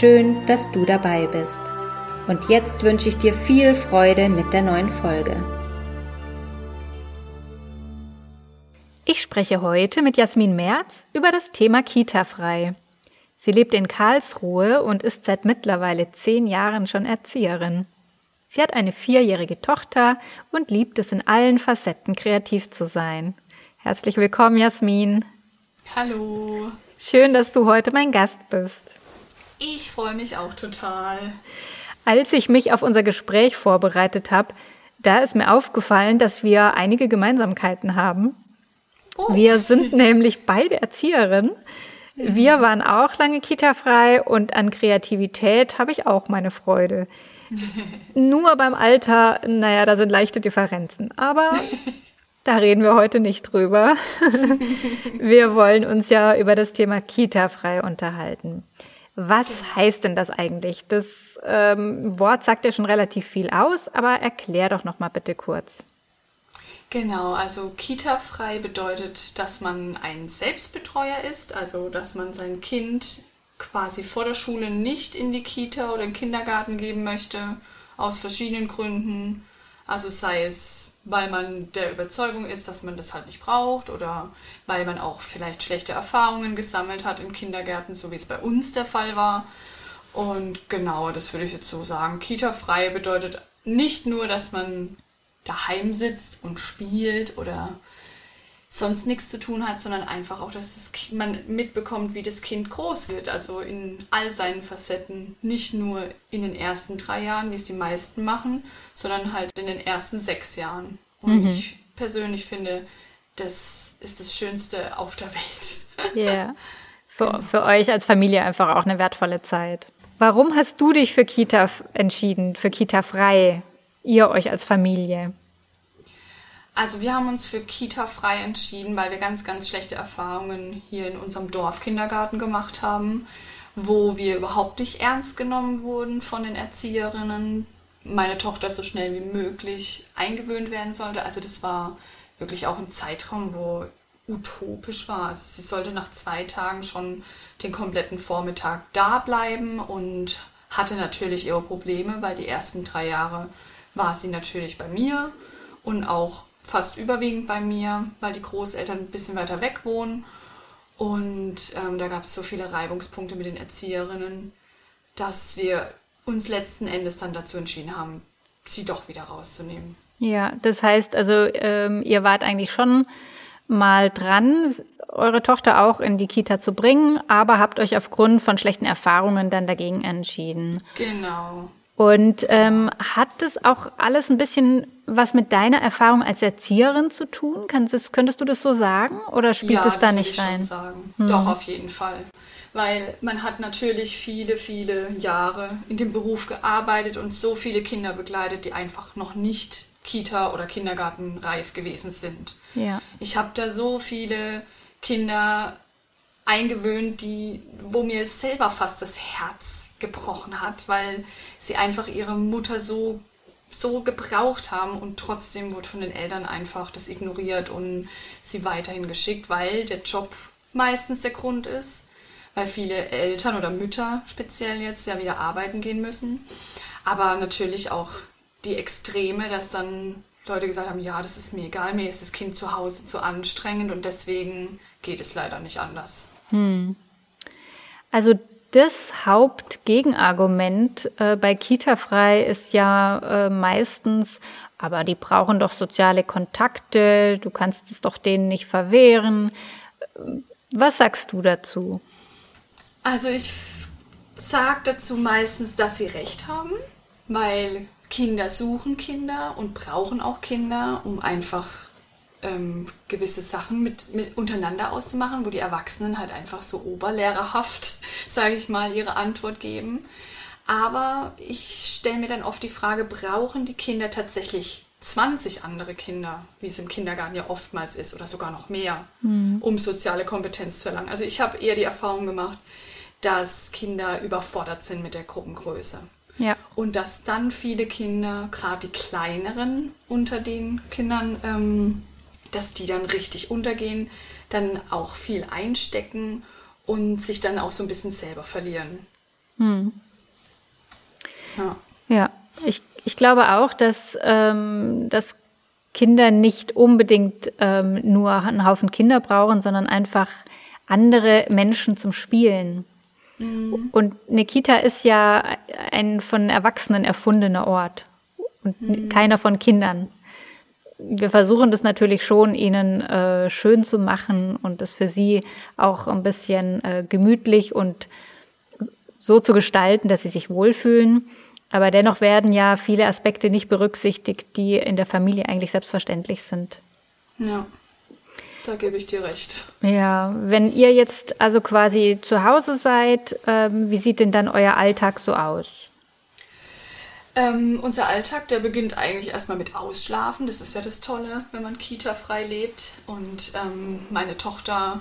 Schön, dass du dabei bist. Und jetzt wünsche ich dir viel Freude mit der neuen Folge. Ich spreche heute mit Jasmin Merz über das Thema Kita-frei. Sie lebt in Karlsruhe und ist seit mittlerweile zehn Jahren schon Erzieherin. Sie hat eine vierjährige Tochter und liebt es in allen Facetten kreativ zu sein. Herzlich willkommen, Jasmin. Hallo. Schön, dass du heute mein Gast bist. Ich freue mich auch total. Als ich mich auf unser Gespräch vorbereitet habe, da ist mir aufgefallen, dass wir einige Gemeinsamkeiten haben. Oh. Wir sind nämlich beide Erzieherinnen. Wir waren auch lange Kita-frei und an Kreativität habe ich auch meine Freude. Nur beim Alter, naja, da sind leichte Differenzen. Aber da reden wir heute nicht drüber. wir wollen uns ja über das Thema Kita-frei unterhalten. Was heißt denn das eigentlich? Das ähm, Wort sagt ja schon relativ viel aus, aber erklär doch noch mal bitte kurz. Genau, also Kita-frei bedeutet, dass man ein Selbstbetreuer ist, also dass man sein Kind quasi vor der Schule nicht in die Kita oder den Kindergarten geben möchte, aus verschiedenen Gründen. Also sei es, weil man der Überzeugung ist, dass man das halt nicht braucht oder weil man auch vielleicht schlechte Erfahrungen gesammelt hat in Kindergärten, so wie es bei uns der Fall war. Und genau, das würde ich jetzt so sagen. Kita-frei bedeutet nicht nur, dass man daheim sitzt und spielt oder sonst nichts zu tun hat, sondern einfach auch, dass das man mitbekommt, wie das Kind groß wird. Also in all seinen Facetten. Nicht nur in den ersten drei Jahren, wie es die meisten machen, sondern halt in den ersten sechs Jahren. Und mhm. ich persönlich finde, das ist das Schönste auf der Welt. Ja. Yeah. Für, genau. für euch als Familie einfach auch eine wertvolle Zeit. Warum hast du dich für Kita entschieden, für Kita frei, ihr euch als Familie? Also wir haben uns für Kita frei entschieden, weil wir ganz, ganz schlechte Erfahrungen hier in unserem Dorfkindergarten gemacht haben, wo wir überhaupt nicht ernst genommen wurden von den Erzieherinnen. Meine Tochter so schnell wie möglich eingewöhnt werden sollte. Also das war wirklich auch ein Zeitraum, wo utopisch war. Also sie sollte nach zwei Tagen schon den kompletten Vormittag da bleiben und hatte natürlich ihre Probleme, weil die ersten drei Jahre war sie natürlich bei mir und auch fast überwiegend bei mir, weil die Großeltern ein bisschen weiter weg wohnen. Und ähm, da gab es so viele Reibungspunkte mit den Erzieherinnen, dass wir uns letzten Endes dann dazu entschieden haben, sie doch wieder rauszunehmen. Ja, das heißt also, ähm, ihr wart eigentlich schon mal dran, eure Tochter auch in die Kita zu bringen, aber habt euch aufgrund von schlechten Erfahrungen dann dagegen entschieden. Genau. Und ähm, hat das auch alles ein bisschen was mit deiner Erfahrung als Erzieherin zu tun? Kannst, könntest du das so sagen oder spielt ja, es da das nicht ich rein? Schon sagen. Hm. Doch, auf jeden Fall. Weil man hat natürlich viele, viele Jahre in dem Beruf gearbeitet und so viele Kinder begleitet, die einfach noch nicht Kita- oder Kindergarten reif gewesen sind. Ja. Ich habe da so viele Kinder eingewöhnt, die, wo mir selber fast das Herz gebrochen hat, weil sie einfach ihre Mutter so, so gebraucht haben und trotzdem wurde von den Eltern einfach das ignoriert und sie weiterhin geschickt, weil der Job meistens der Grund ist, weil viele Eltern oder Mütter speziell jetzt ja wieder arbeiten gehen müssen. Aber natürlich auch die Extreme, dass dann Leute gesagt haben, ja, das ist mir egal, mir ist das Kind zu Hause zu anstrengend und deswegen geht es leider nicht anders. Hm. Also das Hauptgegenargument äh, bei Kita-frei ist ja äh, meistens, aber die brauchen doch soziale Kontakte, du kannst es doch denen nicht verwehren. Was sagst du dazu? Also ich sage dazu meistens, dass sie recht haben, weil Kinder suchen Kinder und brauchen auch Kinder, um einfach ähm, gewisse Sachen mit, mit untereinander auszumachen, wo die Erwachsenen halt einfach so oberlehrerhaft, sage ich mal, ihre Antwort geben. Aber ich stelle mir dann oft die Frage, brauchen die Kinder tatsächlich 20 andere Kinder, wie es im Kindergarten ja oftmals ist, oder sogar noch mehr, mhm. um soziale Kompetenz zu erlangen? Also ich habe eher die Erfahrung gemacht, dass Kinder überfordert sind mit der Gruppengröße. Ja. Und dass dann viele Kinder, gerade die kleineren unter den Kindern, ähm, dass die dann richtig untergehen, dann auch viel einstecken und sich dann auch so ein bisschen selber verlieren. Hm. Ja. ja, ich, ich glaube auch, dass, ähm, dass Kinder nicht unbedingt ähm, nur einen Haufen Kinder brauchen, sondern einfach andere Menschen zum Spielen. Mhm. Und eine Kita ist ja ein von Erwachsenen erfundener Ort und mhm. keiner von Kindern. Wir versuchen das natürlich schon, ihnen äh, schön zu machen und es für sie auch ein bisschen äh, gemütlich und so zu gestalten, dass sie sich wohlfühlen. Aber dennoch werden ja viele Aspekte nicht berücksichtigt, die in der Familie eigentlich selbstverständlich sind. Ja, da gebe ich dir recht. Ja, wenn ihr jetzt also quasi zu Hause seid, ähm, wie sieht denn dann euer Alltag so aus? Ähm, unser Alltag, der beginnt eigentlich erstmal mit Ausschlafen. Das ist ja das Tolle, wenn man Kita-frei lebt. Und ähm, meine Tochter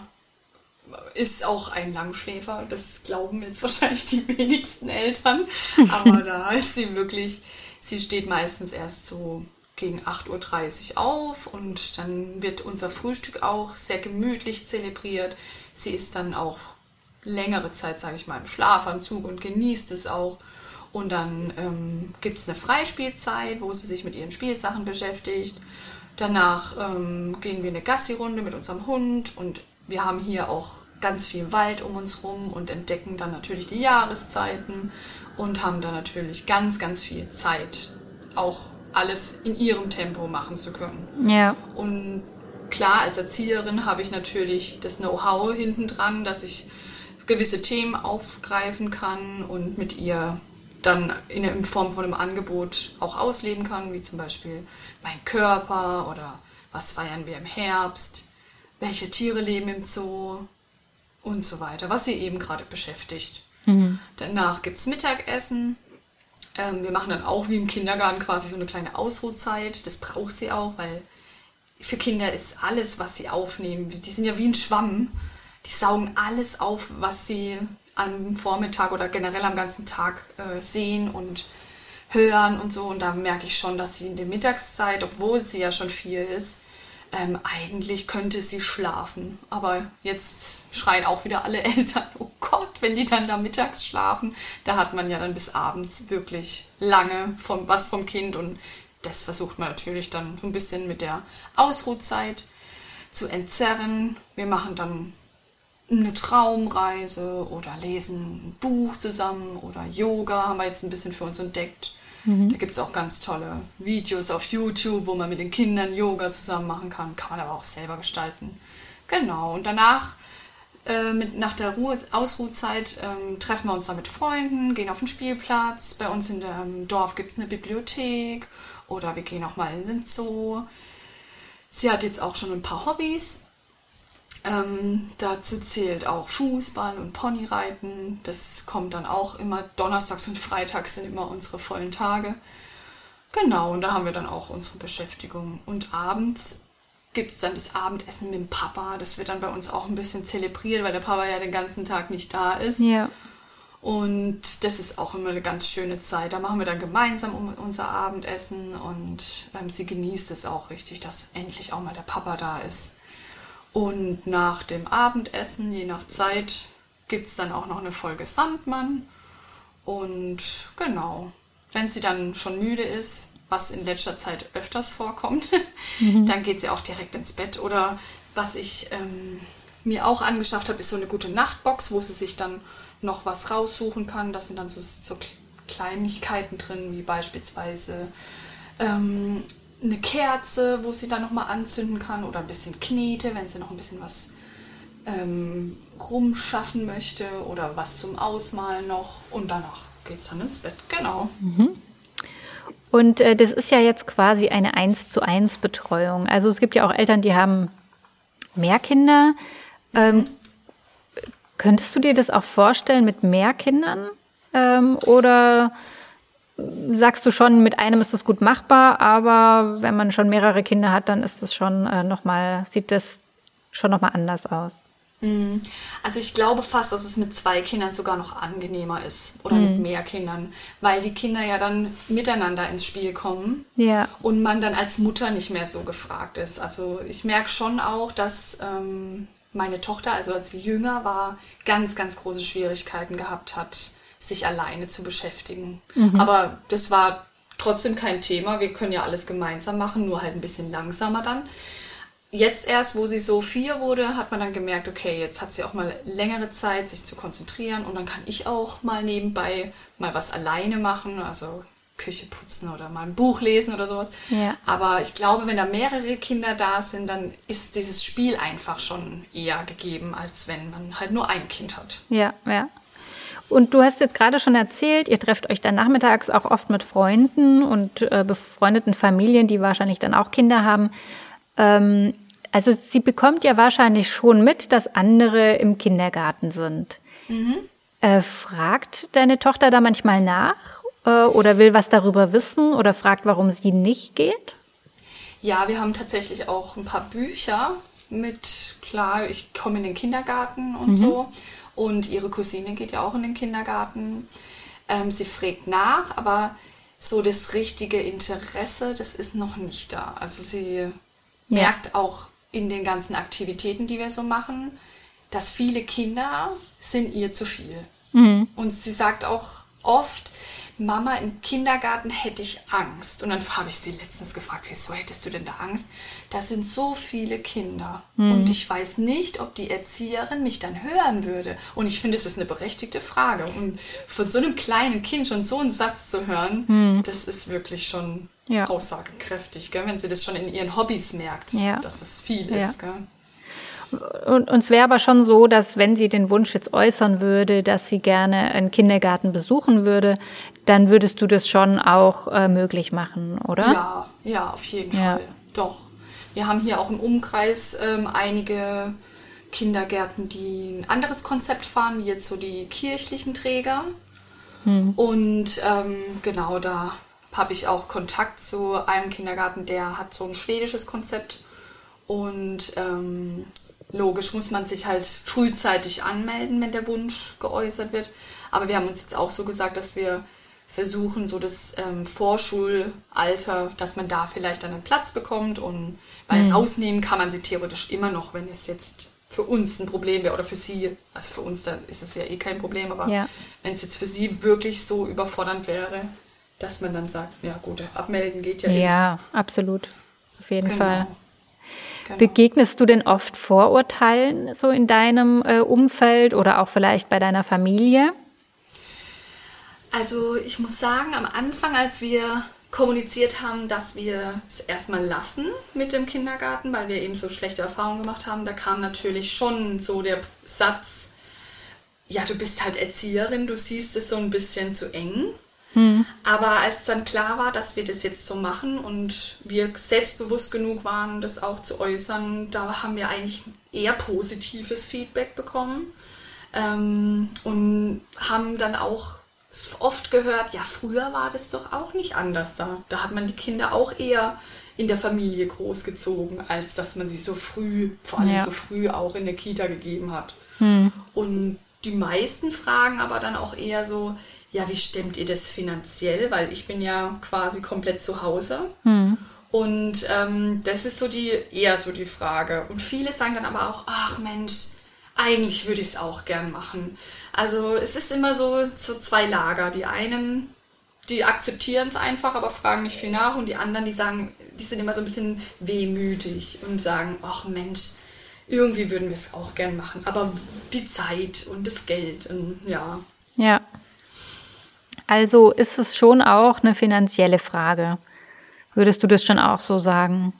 ist auch ein Langschläfer. Das glauben jetzt wahrscheinlich die wenigsten Eltern. Aber da ist sie wirklich, sie steht meistens erst so gegen 8.30 Uhr auf und dann wird unser Frühstück auch sehr gemütlich zelebriert. Sie ist dann auch längere Zeit, sage ich mal, im Schlafanzug und genießt es auch. Und dann ähm, gibt es eine Freispielzeit, wo sie sich mit ihren Spielsachen beschäftigt. Danach ähm, gehen wir eine Gassi-Runde mit unserem Hund und wir haben hier auch ganz viel Wald um uns rum und entdecken dann natürlich die Jahreszeiten und haben dann natürlich ganz, ganz viel Zeit, auch alles in ihrem Tempo machen zu können. Ja. Und klar, als Erzieherin habe ich natürlich das Know-how hinten dran, dass ich gewisse Themen aufgreifen kann und mit ihr dann in, in Form von einem Angebot auch ausleben kann, wie zum Beispiel mein Körper oder was feiern wir im Herbst welche Tiere leben im Zoo und so weiter, was sie eben gerade beschäftigt. Mhm. Danach gibt es Mittagessen. Ähm, wir machen dann auch wie im Kindergarten quasi so eine kleine Ausruhzeit. Das braucht sie auch, weil für Kinder ist alles, was sie aufnehmen, die sind ja wie ein Schwamm. Die saugen alles auf, was sie am Vormittag oder generell am ganzen Tag äh, sehen und hören und so. Und da merke ich schon, dass sie in der Mittagszeit, obwohl sie ja schon viel ist, ähm, eigentlich könnte sie schlafen. Aber jetzt schreien auch wieder alle Eltern, oh Gott, wenn die dann da mittags schlafen, da hat man ja dann bis abends wirklich lange vom, was vom Kind und das versucht man natürlich dann so ein bisschen mit der Ausruhzeit zu entzerren. Wir machen dann eine Traumreise oder lesen ein Buch zusammen oder Yoga haben wir jetzt ein bisschen für uns entdeckt. Mhm. Da gibt es auch ganz tolle Videos auf YouTube, wo man mit den Kindern Yoga zusammen machen kann. Kann man aber auch selber gestalten. Genau. Und danach, äh, mit, nach der Ruhe, Ausruhzeit, ähm, treffen wir uns dann mit Freunden, gehen auf den Spielplatz. Bei uns in dem Dorf gibt es eine Bibliothek oder wir gehen auch mal in den Zoo. Sie hat jetzt auch schon ein paar Hobbys. Ähm, dazu zählt auch Fußball und Ponyreiten. Das kommt dann auch immer. Donnerstags und Freitags sind immer unsere vollen Tage. Genau, und da haben wir dann auch unsere Beschäftigung. Und abends gibt es dann das Abendessen mit dem Papa. Das wird dann bei uns auch ein bisschen zelebriert, weil der Papa ja den ganzen Tag nicht da ist. Ja. Und das ist auch immer eine ganz schöne Zeit. Da machen wir dann gemeinsam unser Abendessen und ähm, sie genießt es auch richtig, dass endlich auch mal der Papa da ist. Und nach dem Abendessen, je nach Zeit, gibt es dann auch noch eine Folge Sandmann. Und genau, wenn sie dann schon müde ist, was in letzter Zeit öfters vorkommt, mhm. dann geht sie auch direkt ins Bett. Oder was ich ähm, mir auch angeschafft habe, ist so eine gute Nachtbox, wo sie sich dann noch was raussuchen kann. Das sind dann so, so Kleinigkeiten drin, wie beispielsweise ähm, eine Kerze, wo sie dann nochmal anzünden kann oder ein bisschen Knete, wenn sie noch ein bisschen was ähm, rumschaffen möchte oder was zum Ausmalen noch und danach geht es dann ins Bett, genau. Mhm. Und äh, das ist ja jetzt quasi eine 1 zu 1 Betreuung. Also es gibt ja auch Eltern, die haben mehr Kinder. Ähm, könntest du dir das auch vorstellen mit mehr Kindern? Ähm, oder sagst du schon, mit einem ist das gut machbar, aber wenn man schon mehrere Kinder hat, dann ist das schon äh, noch mal, sieht das schon nochmal anders aus. Mhm. Also ich glaube fast, dass es mit zwei Kindern sogar noch angenehmer ist oder mhm. mit mehr Kindern, weil die Kinder ja dann miteinander ins Spiel kommen ja. und man dann als Mutter nicht mehr so gefragt ist. Also ich merke schon auch, dass ähm, meine Tochter, also als sie jünger war, ganz, ganz große Schwierigkeiten gehabt hat, sich alleine zu beschäftigen. Mhm. Aber das war trotzdem kein Thema. Wir können ja alles gemeinsam machen, nur halt ein bisschen langsamer dann jetzt erst, wo sie so vier wurde, hat man dann gemerkt, okay, jetzt hat sie auch mal längere Zeit, sich zu konzentrieren und dann kann ich auch mal nebenbei mal was alleine machen, also Küche putzen oder mal ein Buch lesen oder sowas. Ja. Aber ich glaube, wenn da mehrere Kinder da sind, dann ist dieses Spiel einfach schon eher gegeben, als wenn man halt nur ein Kind hat. Ja, ja. Und du hast jetzt gerade schon erzählt, ihr trefft euch dann nachmittags auch oft mit Freunden und äh, befreundeten Familien, die wahrscheinlich dann auch Kinder haben. Ähm, also sie bekommt ja wahrscheinlich schon mit, dass andere im Kindergarten sind. Mhm. Äh, fragt deine Tochter da manchmal nach äh, oder will was darüber wissen oder fragt, warum sie nicht geht? Ja, wir haben tatsächlich auch ein paar Bücher mit, klar, ich komme in den Kindergarten und mhm. so. Und ihre Cousine geht ja auch in den Kindergarten. Ähm, sie fragt nach, aber so das richtige Interesse, das ist noch nicht da. Also sie merkt auch in den ganzen Aktivitäten, die wir so machen, dass viele Kinder sind ihr zu viel. Mhm. Und sie sagt auch oft, Mama, im Kindergarten hätte ich Angst. Und dann habe ich sie letztens gefragt, wieso hättest du denn da Angst? Das sind so viele Kinder. Mhm. Und ich weiß nicht, ob die Erzieherin mich dann hören würde. Und ich finde, es ist eine berechtigte Frage. Und von so einem kleinen Kind schon so einen Satz zu hören, mhm. das ist wirklich schon ja. aussagekräftig, gell? wenn sie das schon in ihren Hobbys merkt, ja. dass es viel ist. Gell? Und, und es wäre aber schon so, dass wenn sie den Wunsch jetzt äußern würde, dass sie gerne einen Kindergarten besuchen würde, dann würdest du das schon auch äh, möglich machen, oder? Ja, ja, auf jeden ja. Fall. Doch. Wir haben hier auch im Umkreis ähm, einige Kindergärten, die ein anderes Konzept fahren, wie jetzt so die kirchlichen Träger. Hm. Und ähm, genau da habe ich auch Kontakt zu einem Kindergarten, der hat so ein schwedisches Konzept. Und ähm, logisch muss man sich halt frühzeitig anmelden, wenn der Wunsch geäußert wird. Aber wir haben uns jetzt auch so gesagt, dass wir versuchen, so das ähm, Vorschulalter, dass man da vielleicht dann einen Platz bekommt. Und weil mhm. rausnehmen kann man sie theoretisch immer noch, wenn es jetzt für uns ein Problem wäre oder für sie, also für uns, da ist es ja eh kein Problem, aber ja. wenn es jetzt für sie wirklich so überfordernd wäre, dass man dann sagt, ja gut, abmelden geht ja. Ja, immer. absolut. Auf jeden genau. Fall. Genau. Begegnest du denn oft Vorurteilen so in deinem äh, Umfeld oder auch vielleicht bei deiner Familie? Also ich muss sagen, am Anfang, als wir kommuniziert haben, dass wir es erstmal lassen mit dem Kindergarten, weil wir eben so schlechte Erfahrungen gemacht haben, da kam natürlich schon so der Satz, ja, du bist halt Erzieherin, du siehst es so ein bisschen zu eng. Hm. Aber als dann klar war, dass wir das jetzt so machen und wir selbstbewusst genug waren, das auch zu äußern, da haben wir eigentlich eher positives Feedback bekommen ähm, und haben dann auch oft gehört, ja, früher war das doch auch nicht anders da. Da hat man die Kinder auch eher in der Familie großgezogen, als dass man sie so früh, vor allem ja. so früh auch in der Kita gegeben hat. Hm. Und die meisten fragen aber dann auch eher so, ja, wie stemmt ihr das finanziell? Weil ich bin ja quasi komplett zu Hause. Hm. Und ähm, das ist so die eher so die Frage. Und viele sagen dann aber auch, ach Mensch, eigentlich würde ich es auch gern machen. Also es ist immer so, so zwei Lager. Die einen, die akzeptieren es einfach, aber fragen nicht viel nach. Und die anderen, die sagen, die sind immer so ein bisschen wehmütig und sagen, ach Mensch, irgendwie würden wir es auch gern machen. Aber die Zeit und das Geld und ja. Ja. Also ist es schon auch eine finanzielle Frage. Würdest du das schon auch so sagen?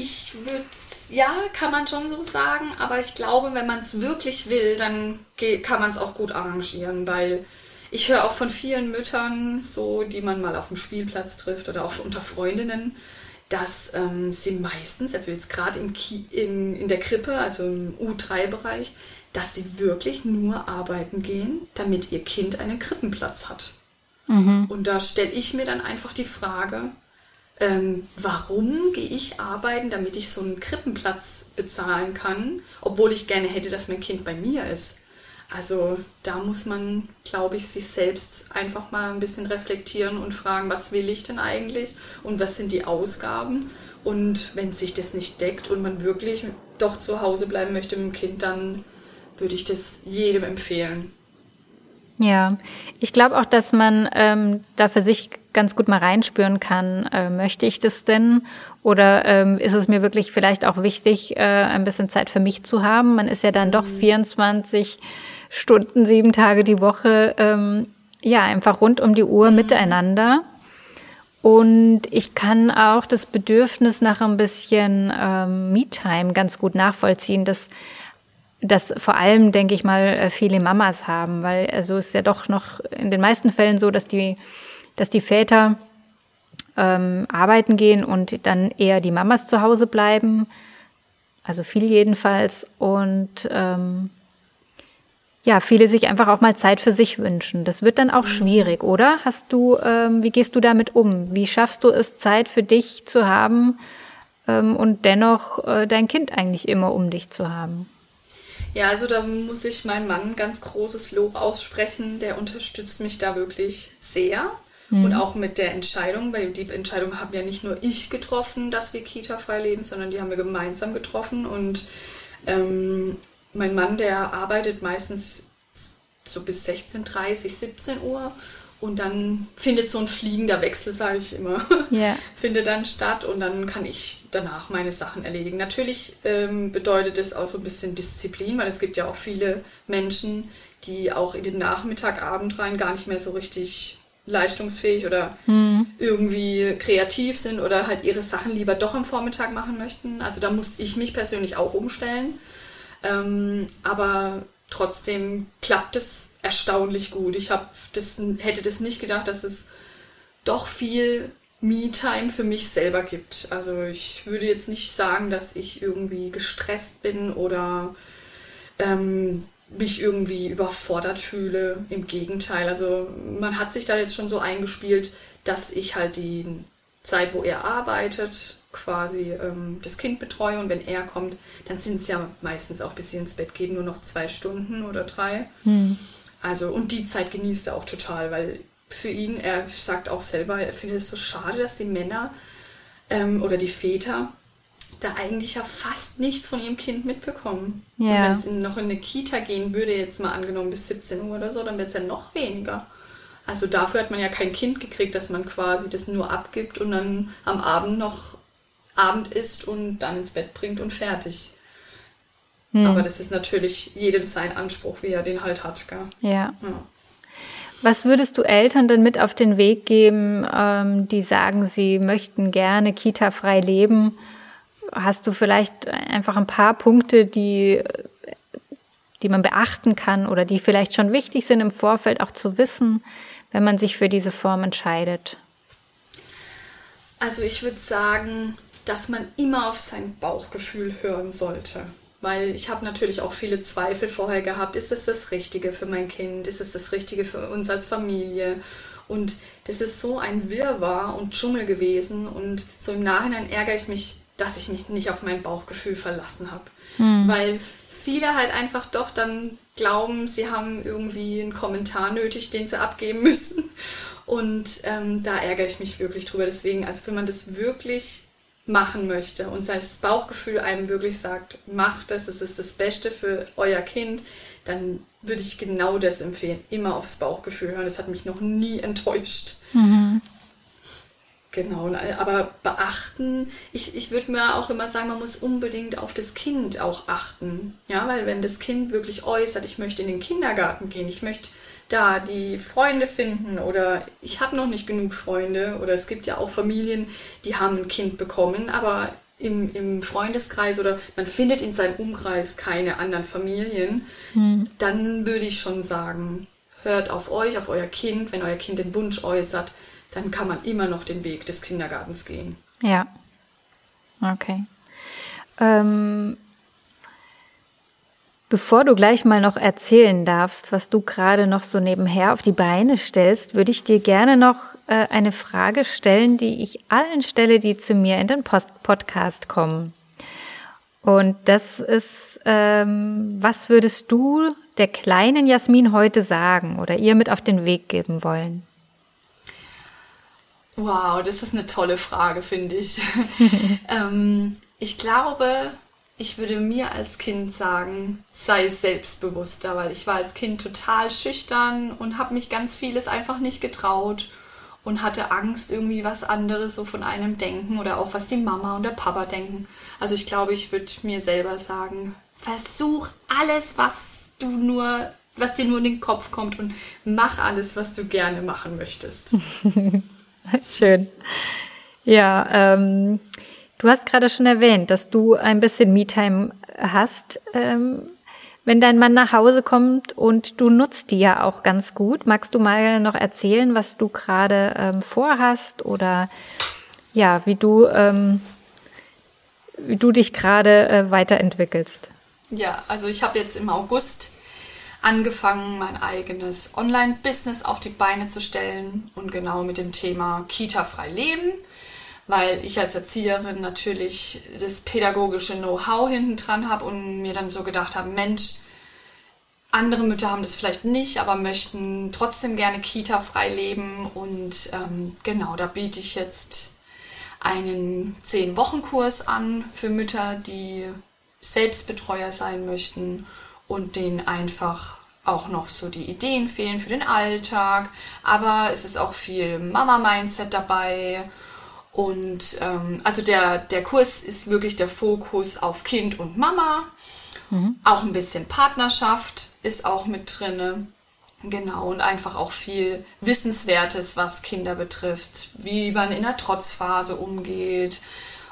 Ich würde, ja, kann man schon so sagen, aber ich glaube, wenn man es wirklich will, dann kann man es auch gut arrangieren, weil ich höre auch von vielen Müttern, so die man mal auf dem Spielplatz trifft oder auch unter Freundinnen, dass ähm, sie meistens, also jetzt gerade in, in, der Krippe, also im U3-Bereich, dass sie wirklich nur arbeiten gehen, damit ihr Kind einen Krippenplatz hat. Mhm. Und da stelle ich mir dann einfach die Frage, ähm, warum gehe ich arbeiten, damit ich so einen Krippenplatz bezahlen kann, obwohl ich gerne hätte, dass mein Kind bei mir ist. Also da muss man, glaube ich, sich selbst einfach mal ein bisschen reflektieren und fragen, was will ich denn eigentlich und was sind die Ausgaben. Und wenn sich das nicht deckt und man wirklich doch zu Hause bleiben möchte mit dem Kind, dann würde ich das jedem empfehlen. Ja, ich glaube auch, dass man ähm, da für sich ganz gut mal reinspüren kann, äh, möchte ich das denn? Oder ähm, ist es mir wirklich vielleicht auch wichtig, äh, ein bisschen Zeit für mich zu haben? Man ist ja dann mhm. doch 24 Stunden, sieben Tage die Woche, ähm, ja, einfach rund um die Uhr mhm. miteinander. Und ich kann auch das Bedürfnis nach ein bisschen ähm, Me-Time ganz gut nachvollziehen, dass das vor allem, denke ich mal, äh, viele Mamas haben, weil also es ist ja doch noch in den meisten Fällen so, dass die, dass die Väter ähm, arbeiten gehen und dann eher die Mamas zu Hause bleiben, also viel jedenfalls. Und ähm, ja, viele sich einfach auch mal Zeit für sich wünschen. Das wird dann auch mhm. schwierig, oder? Hast du, ähm, wie gehst du damit um? Wie schaffst du es, Zeit für dich zu haben ähm, und dennoch äh, dein Kind eigentlich immer um dich zu haben? Ja, also da muss ich meinem Mann ganz großes Lob aussprechen. Der unterstützt mich da wirklich sehr. Mhm. Und auch mit der Entscheidung, weil die Entscheidung habe ja nicht nur ich getroffen, dass wir Kita-frei leben, sondern die haben wir gemeinsam getroffen. Und ähm, mein Mann, der arbeitet meistens so bis 16.30, 17 Uhr und dann findet so ein fliegender Wechsel, sage ich immer, yeah. findet dann statt und dann kann ich danach meine Sachen erledigen. Natürlich ähm, bedeutet es auch so ein bisschen Disziplin, weil es gibt ja auch viele Menschen, die auch in den Nachmittag, Abend rein gar nicht mehr so richtig leistungsfähig oder mhm. irgendwie kreativ sind oder halt ihre Sachen lieber doch am Vormittag machen möchten. Also da muss ich mich persönlich auch umstellen. Ähm, aber trotzdem klappt es erstaunlich gut. Ich das, hätte das nicht gedacht, dass es doch viel Me-Time für mich selber gibt. Also ich würde jetzt nicht sagen, dass ich irgendwie gestresst bin oder ähm, mich irgendwie überfordert fühle. Im Gegenteil. Also man hat sich da jetzt schon so eingespielt, dass ich halt die Zeit, wo er arbeitet, quasi ähm, das Kind betreue und wenn er kommt, dann sind es ja meistens auch bis sie ins Bett geht nur noch zwei Stunden oder drei. Hm. Also und die Zeit genießt er auch total, weil für ihn, er sagt auch selber, er findet es so schade, dass die Männer ähm, oder die Väter da eigentlich ja fast nichts von ihrem Kind mitbekommen. Ja. Und wenn es noch in eine Kita gehen würde, jetzt mal angenommen bis 17 Uhr oder so, dann wird es ja noch weniger. Also dafür hat man ja kein Kind gekriegt, dass man quasi das nur abgibt und dann am Abend noch Abend isst und dann ins Bett bringt und fertig. Hm. Aber das ist natürlich jedem sein Anspruch, wie er den halt hat. Gell? Ja. ja. Was würdest du Eltern denn mit auf den Weg geben, ähm, die sagen, sie möchten gerne kita-frei leben? Hast du vielleicht einfach ein paar Punkte, die, die man beachten kann oder die vielleicht schon wichtig sind im Vorfeld auch zu wissen, wenn man sich für diese Form entscheidet? Also ich würde sagen, dass man immer auf sein Bauchgefühl hören sollte. Weil ich habe natürlich auch viele Zweifel vorher gehabt, ist es das Richtige für mein Kind, ist es das Richtige für uns als Familie? Und das ist so ein Wirrwarr und Dschungel gewesen und so im Nachhinein ärgere ich mich, dass ich mich nicht auf mein Bauchgefühl verlassen habe. Hm. Weil viele halt einfach doch dann glauben, sie haben irgendwie einen Kommentar nötig, den sie abgeben müssen. Und ähm, da ärgere ich mich wirklich drüber. Deswegen, also wenn man das wirklich machen möchte und sein Bauchgefühl einem wirklich sagt, macht das, es ist das Beste für euer Kind, dann würde ich genau das empfehlen. Immer aufs Bauchgefühl hören. Das hat mich noch nie enttäuscht. Mhm. Genau, aber beachten, ich, ich würde mir auch immer sagen, man muss unbedingt auf das Kind auch achten. Ja, weil wenn das Kind wirklich äußert, ich möchte in den Kindergarten gehen, ich möchte da die Freunde finden oder ich habe noch nicht genug Freunde oder es gibt ja auch Familien, die haben ein Kind bekommen, aber im, im Freundeskreis oder man findet in seinem Umkreis keine anderen Familien, hm. dann würde ich schon sagen, hört auf euch, auf euer Kind, wenn euer Kind den Wunsch äußert, dann kann man immer noch den Weg des Kindergartens gehen. Ja. Okay. Ähm, Bevor du gleich mal noch erzählen darfst, was du gerade noch so nebenher auf die Beine stellst, würde ich dir gerne noch äh, eine Frage stellen, die ich allen stelle, die zu mir in den Post Podcast kommen. Und das ist, ähm, was würdest du der kleinen Jasmin heute sagen oder ihr mit auf den Weg geben wollen? Wow, das ist eine tolle Frage, finde ich. ähm, ich glaube, ich würde mir als Kind sagen, sei selbstbewusster, weil ich war als Kind total schüchtern und habe mich ganz vieles einfach nicht getraut und hatte Angst, irgendwie was anderes so von einem denken oder auch was die Mama und der Papa denken. Also ich glaube, ich würde mir selber sagen, versuch alles, was du nur, was dir nur in den Kopf kommt und mach alles, was du gerne machen möchtest. Schön. Ja, ähm, Du hast gerade schon erwähnt, dass du ein bisschen Me-Time hast, ähm, wenn dein Mann nach Hause kommt und du nutzt die ja auch ganz gut. Magst du mal noch erzählen, was du gerade ähm, vorhast oder ja, wie du, ähm, wie du dich gerade äh, weiterentwickelst? Ja, also ich habe jetzt im August angefangen, mein eigenes Online-Business auf die Beine zu stellen und genau mit dem Thema Kita frei leben weil ich als Erzieherin natürlich das pädagogische Know-how hinten dran habe und mir dann so gedacht habe, Mensch, andere Mütter haben das vielleicht nicht, aber möchten trotzdem gerne Kita-frei leben. Und ähm, genau, da biete ich jetzt einen 10-Wochen-Kurs an für Mütter, die Selbstbetreuer sein möchten und denen einfach auch noch so die Ideen fehlen für den Alltag, aber es ist auch viel Mama-Mindset dabei und ähm, also der, der Kurs ist wirklich der Fokus auf Kind und Mama. Mhm. Auch ein bisschen Partnerschaft ist auch mit drin. Genau, und einfach auch viel Wissenswertes, was Kinder betrifft, wie man in der Trotzphase umgeht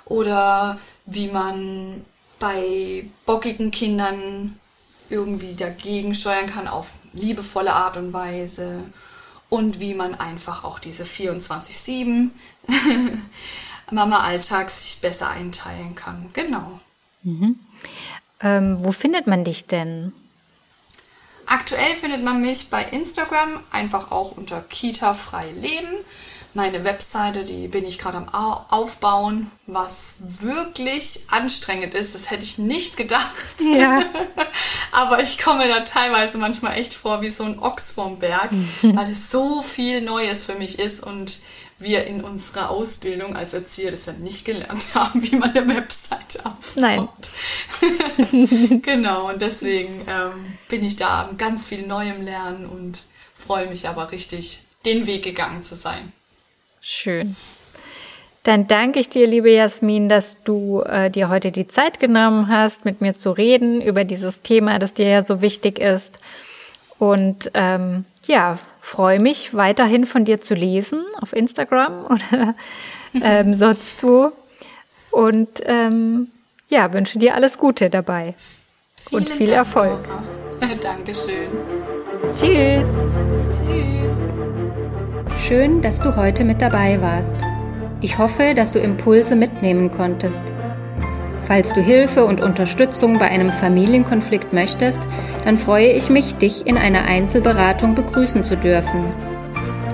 oder wie man bei bockigen Kindern irgendwie dagegen steuern kann auf liebevolle Art und Weise und wie man einfach auch diese 24-7 Mama-Alltag sich besser einteilen kann. Genau. Mhm. Ähm, wo findet man dich denn? Aktuell findet man mich bei Instagram einfach auch unter Kita frei leben meine Webseite, die bin ich gerade am Aufbauen, was wirklich anstrengend ist. Das hätte ich nicht gedacht. Ja. Aber ich komme da teilweise manchmal echt vor wie so ein Ochs vorm Berg, weil es so viel Neues für mich ist und wir in unserer Ausbildung als Erzieher das ja nicht gelernt haben, wie man eine Webseite aufbaut. Nein. genau, und deswegen ähm, bin ich da ganz viel Neuem lernen und freue mich aber richtig, den Weg gegangen zu sein. Schön. Dann danke ich dir, liebe Jasmin, dass du äh, dir heute die Zeit genommen hast, mit mir zu reden über dieses Thema, das dir ja so wichtig ist. Und ähm, ja, freue mich weiterhin von dir zu lesen auf Instagram oder ähm, sonst wo. Und ähm, ja, wünsche dir alles Gute dabei Vielen und viel Dank, Erfolg. Dankeschön. Tschüss. Tschüss. Schön, dass du heute mit dabei warst. Ich hoffe, dass du Impulse mitnehmen konntest. Falls du Hilfe und Unterstützung bei einem Familienkonflikt möchtest, dann freue ich mich, dich in einer Einzelberatung begrüßen zu dürfen.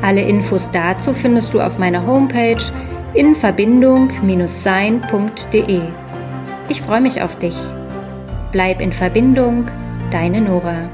Alle Infos dazu findest du auf meiner Homepage in Verbindung-sein.de. Ich freue mich auf dich. Bleib in Verbindung, deine Nora.